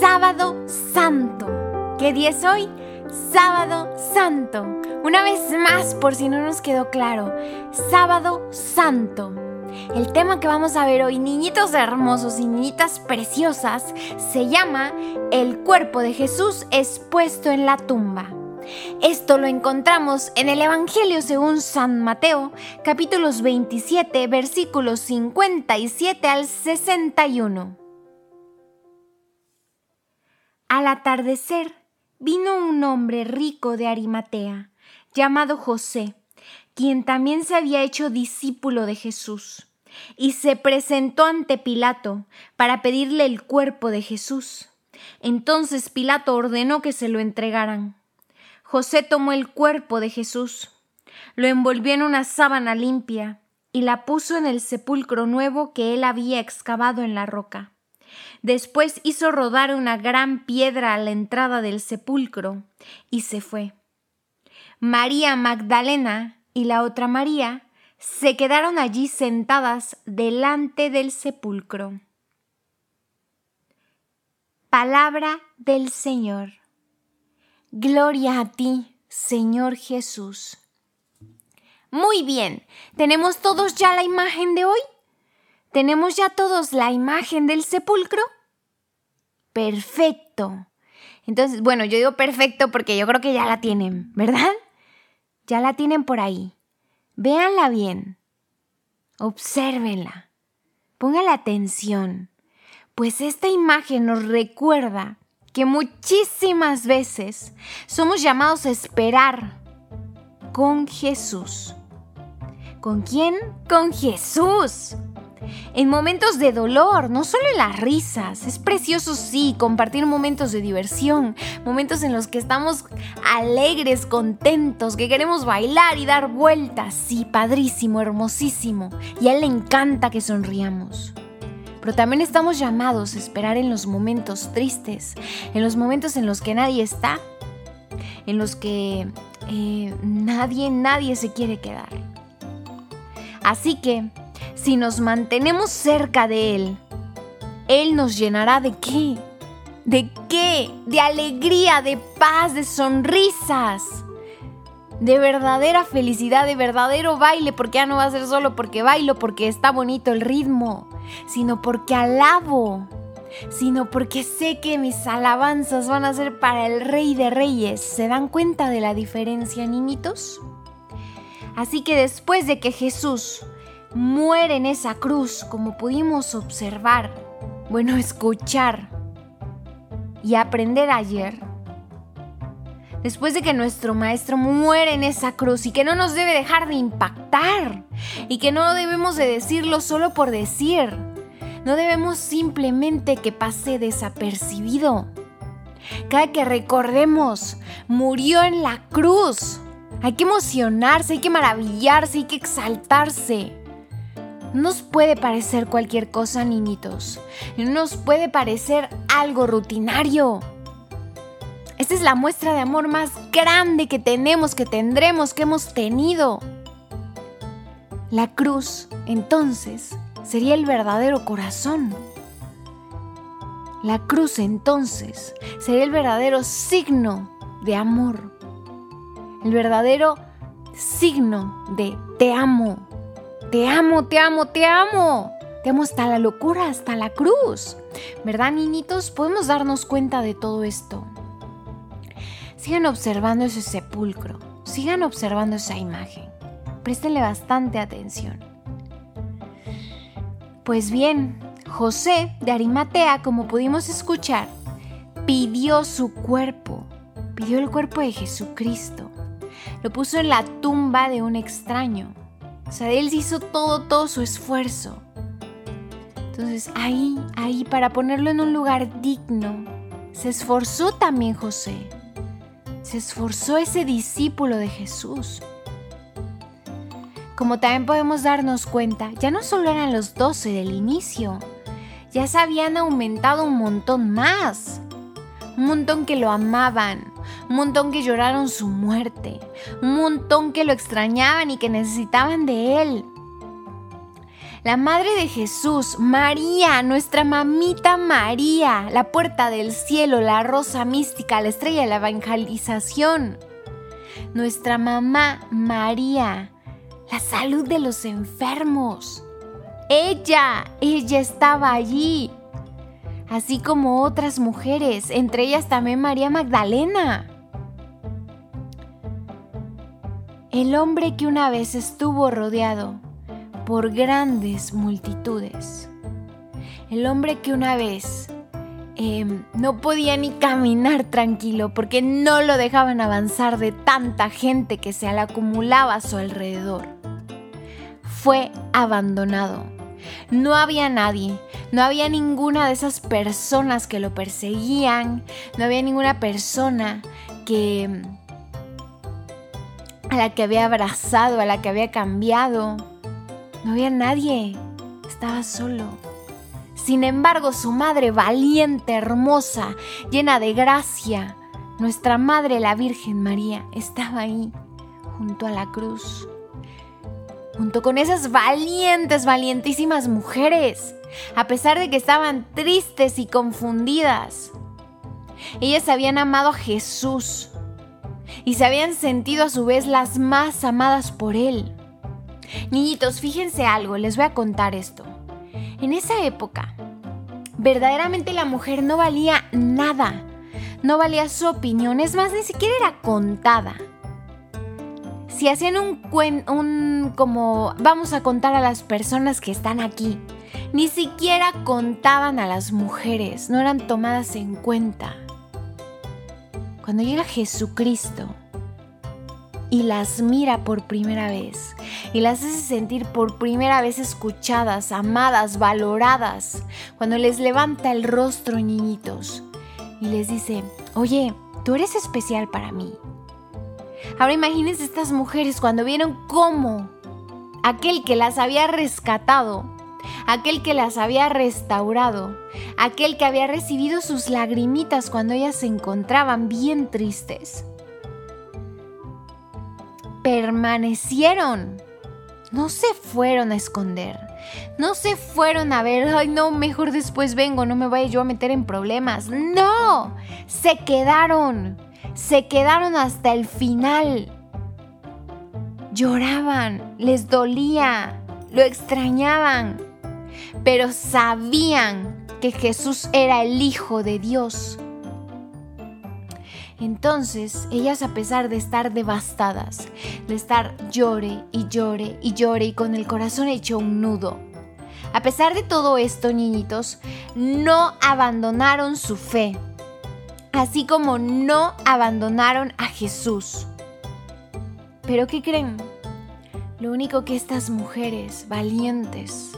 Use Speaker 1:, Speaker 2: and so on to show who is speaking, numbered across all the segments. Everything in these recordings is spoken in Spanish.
Speaker 1: Sábado Santo. ¿Qué día es hoy? Sábado Santo. Una vez más, por si no nos quedó claro, Sábado Santo. El tema que vamos a ver hoy, niñitos hermosos y niñitas preciosas, se llama El cuerpo de Jesús expuesto en la tumba. Esto lo encontramos en el Evangelio según San Mateo, capítulos 27, versículos 57 al 61. Al atardecer vino un hombre rico de Arimatea, llamado José, quien también se había hecho discípulo de Jesús, y se presentó ante Pilato para pedirle el cuerpo de Jesús. Entonces Pilato ordenó que se lo entregaran. José tomó el cuerpo de Jesús, lo envolvió en una sábana limpia y la puso en el sepulcro nuevo que él había excavado en la roca. Después hizo rodar una gran piedra a la entrada del sepulcro y se fue. María Magdalena y la otra María se quedaron allí sentadas delante del sepulcro. Palabra del Señor. Gloria a ti, Señor Jesús. Muy bien, ¿tenemos todos ya la imagen de hoy? ¿Tenemos ya todos la imagen del sepulcro? Perfecto. Entonces, bueno, yo digo perfecto porque yo creo que ya la tienen, ¿verdad? Ya la tienen por ahí. Véanla bien. Obsérvenla. Póngale atención. Pues esta imagen nos recuerda que muchísimas veces somos llamados a esperar con Jesús. ¿Con quién? Con Jesús en momentos de dolor, no solo en las risas. Es precioso, sí, compartir momentos de diversión, momentos en los que estamos alegres, contentos, que queremos bailar y dar vueltas. Sí, padrísimo, hermosísimo. Y a él le encanta que sonriamos. Pero también estamos llamados a esperar en los momentos tristes, en los momentos en los que nadie está, en los que eh, nadie, nadie se quiere quedar. Así que si nos mantenemos cerca de Él, Él nos llenará de qué? ¿De qué? De alegría, de paz, de sonrisas, de verdadera felicidad, de verdadero baile, porque ya no va a ser solo porque bailo, porque está bonito el ritmo, sino porque alabo, sino porque sé que mis alabanzas van a ser para el Rey de Reyes. ¿Se dan cuenta de la diferencia, niñitos? Así que después de que Jesús muere en esa cruz, como pudimos observar, bueno, escuchar y aprender ayer, después de que nuestro Maestro muere en esa cruz y que no nos debe dejar de impactar y que no debemos de decirlo solo por decir, no debemos simplemente que pase desapercibido. Cada que recordemos, murió en la cruz. Hay que emocionarse, hay que maravillarse, hay que exaltarse nos puede parecer cualquier cosa, niñitos. Nos puede parecer algo rutinario. Esta es la muestra de amor más grande que tenemos, que tendremos, que hemos tenido. La cruz, entonces, sería el verdadero corazón. La cruz, entonces, sería el verdadero signo de amor. El verdadero signo de te amo, te amo, te amo, te amo. Te amo hasta la locura, hasta la cruz. ¿Verdad, niñitos? Podemos darnos cuenta de todo esto. Sigan observando ese sepulcro. Sigan observando esa imagen. Préstenle bastante atención. Pues bien, José de Arimatea, como pudimos escuchar, pidió su cuerpo, pidió el cuerpo de Jesucristo. Lo puso en la tumba de un extraño sea, él hizo todo, todo su esfuerzo. Entonces ahí, ahí, para ponerlo en un lugar digno, se esforzó también José. Se esforzó ese discípulo de Jesús. Como también podemos darnos cuenta, ya no solo eran los doce del inicio, ya se habían aumentado un montón más. Un montón que lo amaban, un montón que lloraron su muerte, un montón que lo extrañaban y que necesitaban de él. La madre de Jesús, María, nuestra mamita María, la puerta del cielo, la rosa mística, la estrella de la evangelización. Nuestra mamá María, la salud de los enfermos. Ella, ella estaba allí, así como otras mujeres, entre ellas también María Magdalena. El hombre que una vez estuvo rodeado por grandes multitudes. El hombre que una vez em, no podía ni caminar tranquilo porque no lo dejaban avanzar de tanta gente que se le acumulaba a su alrededor. Fue abandonado. No había nadie, no había ninguna de esas personas que lo perseguían, no había ninguna persona que a la que había abrazado, a la que había cambiado. No había nadie, estaba solo. Sin embargo, su madre valiente, hermosa, llena de gracia, nuestra Madre la Virgen María, estaba ahí, junto a la cruz, junto con esas valientes, valientísimas mujeres, a pesar de que estaban tristes y confundidas. Ellas habían amado a Jesús y se habían sentido a su vez las más amadas por Él. Niñitos, fíjense algo, les voy a contar esto. En esa época, verdaderamente la mujer no valía nada. No valía su opinión, es más, ni siquiera era contada. Si hacían un cuen, un como vamos a contar a las personas que están aquí, ni siquiera contaban a las mujeres, no eran tomadas en cuenta. Cuando llega Jesucristo, y las mira por primera vez y las hace sentir por primera vez escuchadas, amadas, valoradas, cuando les levanta el rostro niñitos y les dice, oye, tú eres especial para mí. Ahora imagínense estas mujeres cuando vieron cómo aquel que las había rescatado, aquel que las había restaurado, aquel que había recibido sus lagrimitas cuando ellas se encontraban bien tristes, permanecieron. No se fueron a esconder. No se fueron a ver, ay no, mejor después vengo, no me vaya yo a meter en problemas. No, se quedaron. Se quedaron hasta el final. Lloraban, les dolía, lo extrañaban, pero sabían que Jesús era el Hijo de Dios entonces, ellas a pesar de estar devastadas, de estar llore y llore y llore y con el corazón hecho un nudo, a pesar de todo esto, niñitos, no abandonaron su fe, así como no abandonaron a Jesús. Pero ¿qué creen? Lo único que estas mujeres valientes,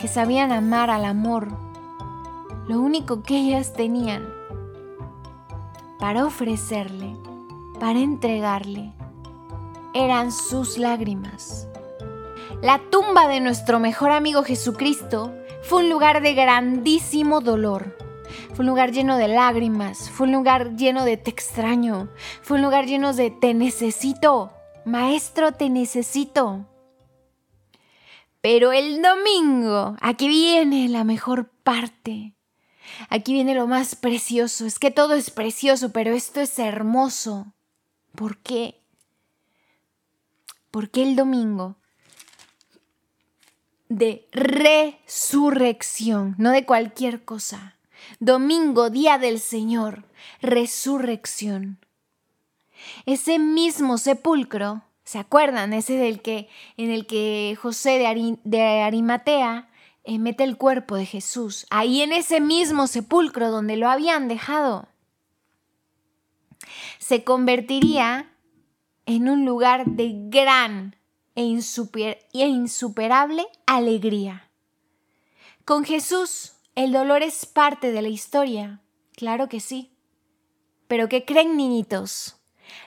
Speaker 1: que sabían amar al amor, lo único que ellas tenían para ofrecerle, para entregarle, eran sus lágrimas. La tumba de nuestro mejor amigo Jesucristo fue un lugar de grandísimo dolor. Fue un lugar lleno de lágrimas, fue un lugar lleno de te extraño, fue un lugar lleno de te necesito, maestro te necesito. Pero el domingo, aquí viene la mejor parte. Aquí viene lo más precioso. Es que todo es precioso, pero esto es hermoso. ¿Por qué? Porque el domingo de resurrección, no de cualquier cosa. Domingo, día del Señor, resurrección. Ese mismo sepulcro, ¿se acuerdan? Ese del que, en el que José de, de Arimatea eh, mete el cuerpo de Jesús ahí en ese mismo sepulcro donde lo habían dejado. Se convertiría en un lugar de gran e, e insuperable alegría. Con Jesús, el dolor es parte de la historia, claro que sí. Pero ¿qué creen, niñitos?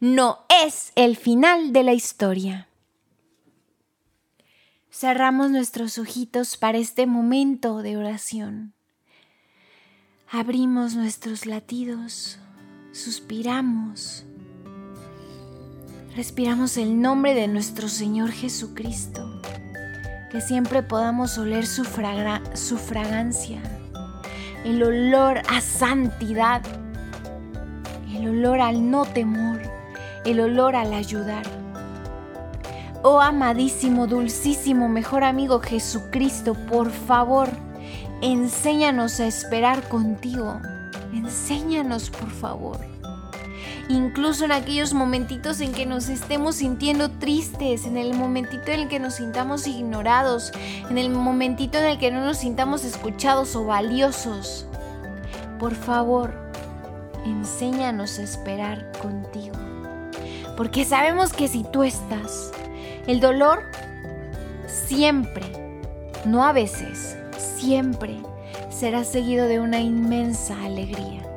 Speaker 1: No es el final de la historia. Cerramos nuestros ojitos para este momento de oración. Abrimos nuestros latidos, suspiramos, respiramos el nombre de nuestro Señor Jesucristo que siempre podamos oler su, su fragancia, el olor a santidad, el olor al no temor, el olor al ayudar. Oh amadísimo, dulcísimo, mejor amigo Jesucristo, por favor, enséñanos a esperar contigo. Enséñanos, por favor. Incluso en aquellos momentitos en que nos estemos sintiendo tristes, en el momentito en el que nos sintamos ignorados, en el momentito en el que no nos sintamos escuchados o valiosos. Por favor, enséñanos a esperar contigo. Porque sabemos que si tú estás, el dolor siempre, no a veces, siempre será seguido de una inmensa alegría.